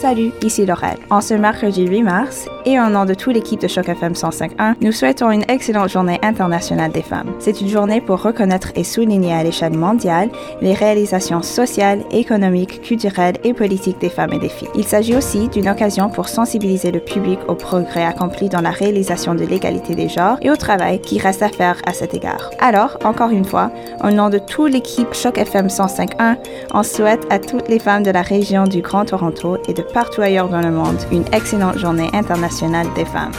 Salut, ici Laurel. En ce mercredi 8 mars, et au nom de toute l'équipe de Choc FM 105.1, nous souhaitons une excellente journée internationale des femmes. C'est une journée pour reconnaître et souligner à l'échelle mondiale les réalisations sociales, économiques, culturelles et politiques des femmes et des filles. Il s'agit aussi d'une occasion pour sensibiliser le public au progrès accompli dans la réalisation de l'égalité des genres et au travail qui reste à faire à cet égard. Alors, encore une fois, au nom de toute l'équipe Choc FM 105.1, on souhaite à toutes les femmes de la région du Grand Toronto et de partout ailleurs dans le monde une excellente journée internationale des femmes.